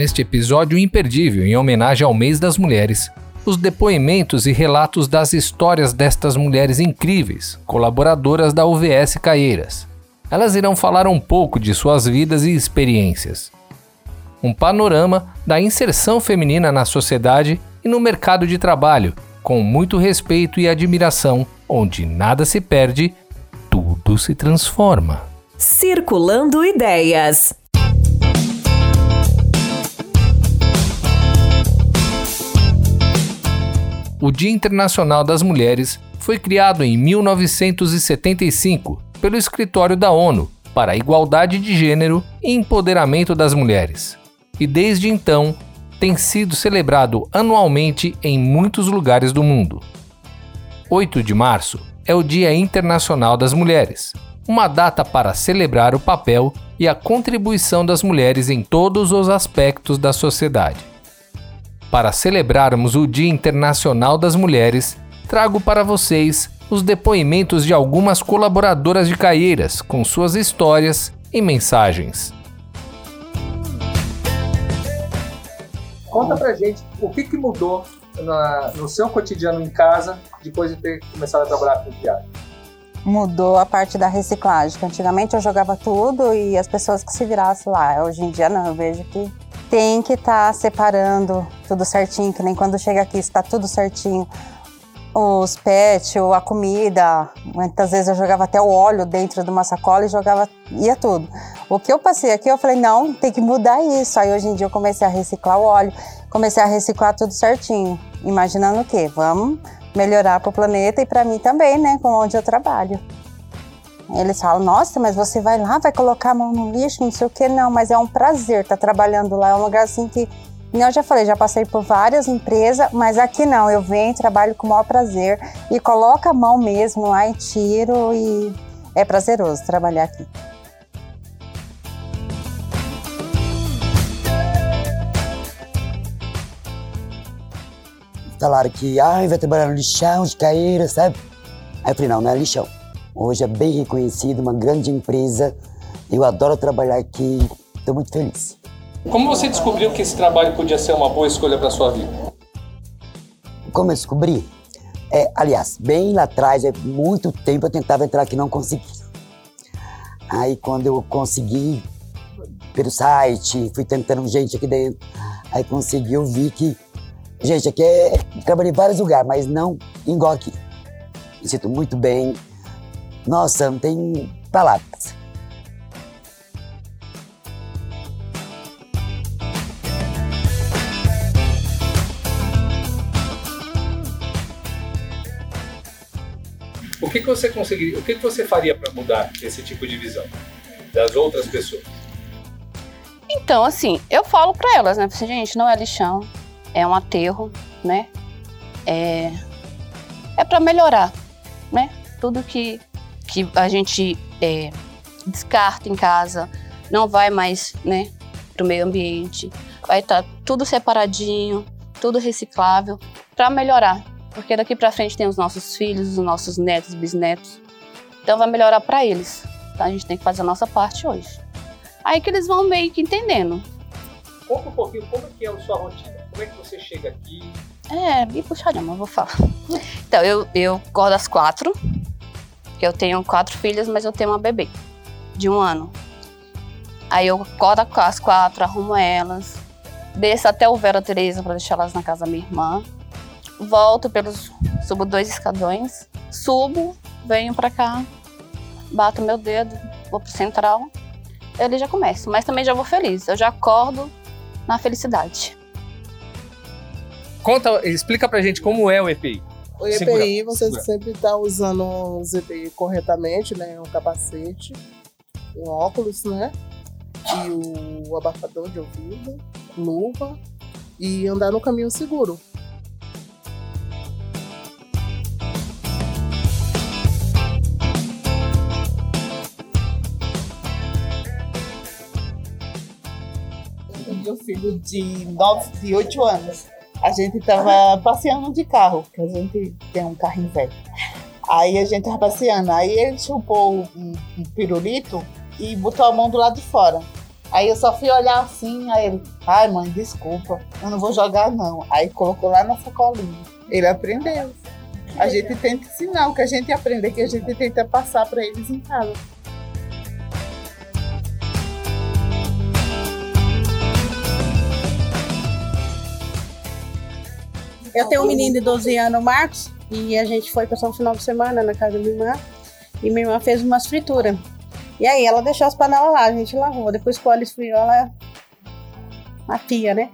neste episódio imperdível em homenagem ao Mês das Mulheres, os depoimentos e relatos das histórias destas mulheres incríveis, colaboradoras da UVS Caieiras. Elas irão falar um pouco de suas vidas e experiências. Um panorama da inserção feminina na sociedade e no mercado de trabalho, com muito respeito e admiração, onde nada se perde, tudo se transforma. Circulando Ideias. O Dia Internacional das Mulheres foi criado em 1975 pelo Escritório da ONU para a Igualdade de Gênero e Empoderamento das Mulheres. E desde então tem sido celebrado anualmente em muitos lugares do mundo. 8 de março é o Dia Internacional das Mulheres, uma data para celebrar o papel e a contribuição das mulheres em todos os aspectos da sociedade. Para celebrarmos o Dia Internacional das Mulheres, trago para vocês os depoimentos de algumas colaboradoras de Caieiras com suas histórias e mensagens. Conta pra gente o que, que mudou na, no seu cotidiano em casa depois de ter começado a trabalhar com viagem. Mudou a parte da reciclagem. Antigamente eu jogava tudo e as pessoas que se virassem lá. Hoje em dia não, eu vejo que tem que estar tá separando tudo certinho, que nem quando chega aqui está tudo certinho. Os pets, a comida, muitas vezes eu jogava até o óleo dentro de uma sacola e jogava, ia tudo. O que eu passei aqui, eu falei, não, tem que mudar isso. Aí hoje em dia eu comecei a reciclar o óleo, comecei a reciclar tudo certinho, imaginando o quê? Vamos melhorar para o planeta e para mim também, né, com onde eu trabalho. Eles falam, nossa, mas você vai lá, vai colocar a mão no lixo, não sei o que, não, mas é um prazer estar tá trabalhando lá, é um lugar assim que, eu já falei, já passei por várias empresas, mas aqui não, eu venho, trabalho com o maior prazer e coloco a mão mesmo lá e tiro e é prazeroso trabalhar aqui. Falaram que ah, vai trabalhar no lixão, de caíra, sabe? Aí eu falei, não, não é lixão. Hoje é bem reconhecido, uma grande empresa. Eu adoro trabalhar aqui, estou muito feliz. Como você descobriu que esse trabalho podia ser uma boa escolha para sua vida? Como eu descobri? É, aliás, bem lá atrás, é muito tempo eu tentava entrar aqui e não consegui. Aí quando eu consegui, pelo site, fui tentando gente aqui dentro, aí consegui, eu vi que, gente, aqui é, trabalhei em vários lugares, mas não igual aqui. Me sinto muito bem, nossa, não tem palavras. O que, que você conseguiria, o que, que você faria para mudar esse tipo de visão das outras pessoas? Então, assim, eu falo para elas, né? Assim, gente, não é lixão, é um aterro, né? É, é para melhorar, né? Tudo que que a gente é, descarta em casa, não vai mais né, para o meio ambiente. Vai estar tá tudo separadinho, tudo reciclável, para melhorar. Porque daqui para frente tem os nossos filhos, os nossos netos, bisnetos. Então vai melhorar para eles. Então a gente tem que fazer a nossa parte hoje. Aí que eles vão meio que entendendo. Conta um pouquinho como é que é a sua rotina. Como é que você chega aqui? É, me puxadinho, mas vou falar. Então, eu, eu acordo às quatro, eu tenho quatro filhas, mas eu tenho uma bebê de um ano. Aí eu acordo às quatro, arrumo elas, desço até o Vera Teresa para deixar elas na casa da minha irmã. Volto pelos. subo dois escadões, subo, venho para cá, bato meu dedo, vou pro central. Ele já começa, mas também já vou feliz. Eu já acordo na felicidade. Conta, explica pra gente como é o EPI. O EPI, você sempre está usando os EPI corretamente, né? Um capacete, um óculos, né? E o abafador de ouvido, luva e andar no caminho seguro. Meu filho de 9, de 8 anos a gente tava passeando de carro, que a gente tem um carrinho velho. Aí a gente tava passeando, aí ele chupou um, um pirulito e botou a mão do lado de fora. Aí eu só fui olhar assim, aí ele, ai mãe, desculpa, eu não vou jogar não. Aí colocou lá na sacolinha. Ele aprendeu. A gente tenta ensinar o que a gente aprende, que a gente tenta passar para eles em casa. Eu tenho um menino de 12 anos, Marcos, e a gente foi passar um final de semana na casa da minha irmã. E minha irmã fez umas frituras. E aí ela deixou as panelas lá, a gente lavou. Depois que o óleo esfriou, ela. A pia, né?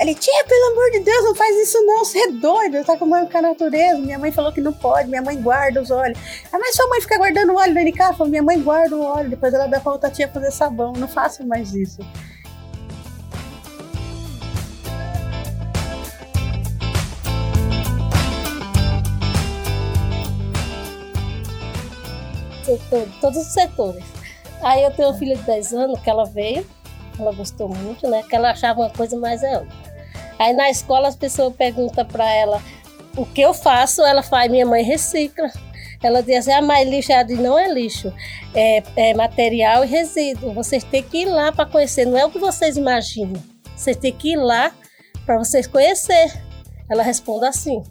Ele, tia, pelo amor de Deus, não faz isso não, você é doido, tá comendo com a natureza. Minha mãe falou que não pode, minha mãe guarda os óleos. Ah, mas sua mãe fica guardando óleo dentro de casa? Falou, minha mãe guarda o óleo, depois ela dá pra outra tia fazer sabão. Não faça mais isso. Setor, todos os setores. Aí eu tenho uma filha de 10 anos que ela veio, ela gostou muito, né? Que ela achava uma coisa mais ampla. Aí na escola as pessoas perguntam para ela o que eu faço, ela faz, minha mãe recicla. Ela diz assim, ah, mas lixo, ela diz, não é lixo, é, é material e resíduo. Vocês têm que ir lá para conhecer, não é o que vocês imaginam. Vocês têm que ir lá para vocês conhecer. Ela responde assim,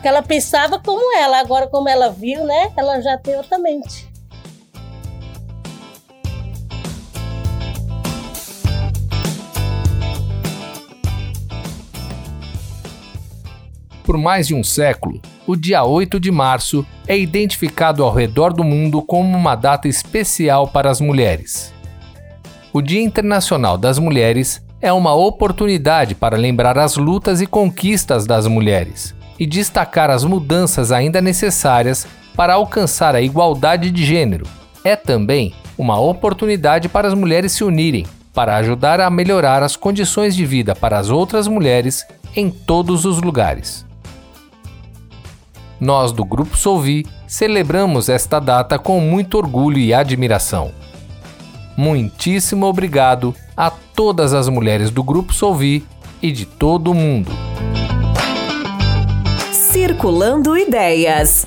que ela pensava como ela, agora como ela viu, né, ela já tem outra mente. Por mais de um século, o dia 8 de março é identificado ao redor do mundo como uma data especial para as mulheres. O Dia Internacional das Mulheres é uma oportunidade para lembrar as lutas e conquistas das mulheres e destacar as mudanças ainda necessárias para alcançar a igualdade de gênero. É também uma oportunidade para as mulheres se unirem para ajudar a melhorar as condições de vida para as outras mulheres em todos os lugares. Nós do Grupo Solvi celebramos esta data com muito orgulho e admiração. Muitíssimo obrigado a todas as mulheres do Grupo Solvi e de todo o mundo. Circulando Ideias.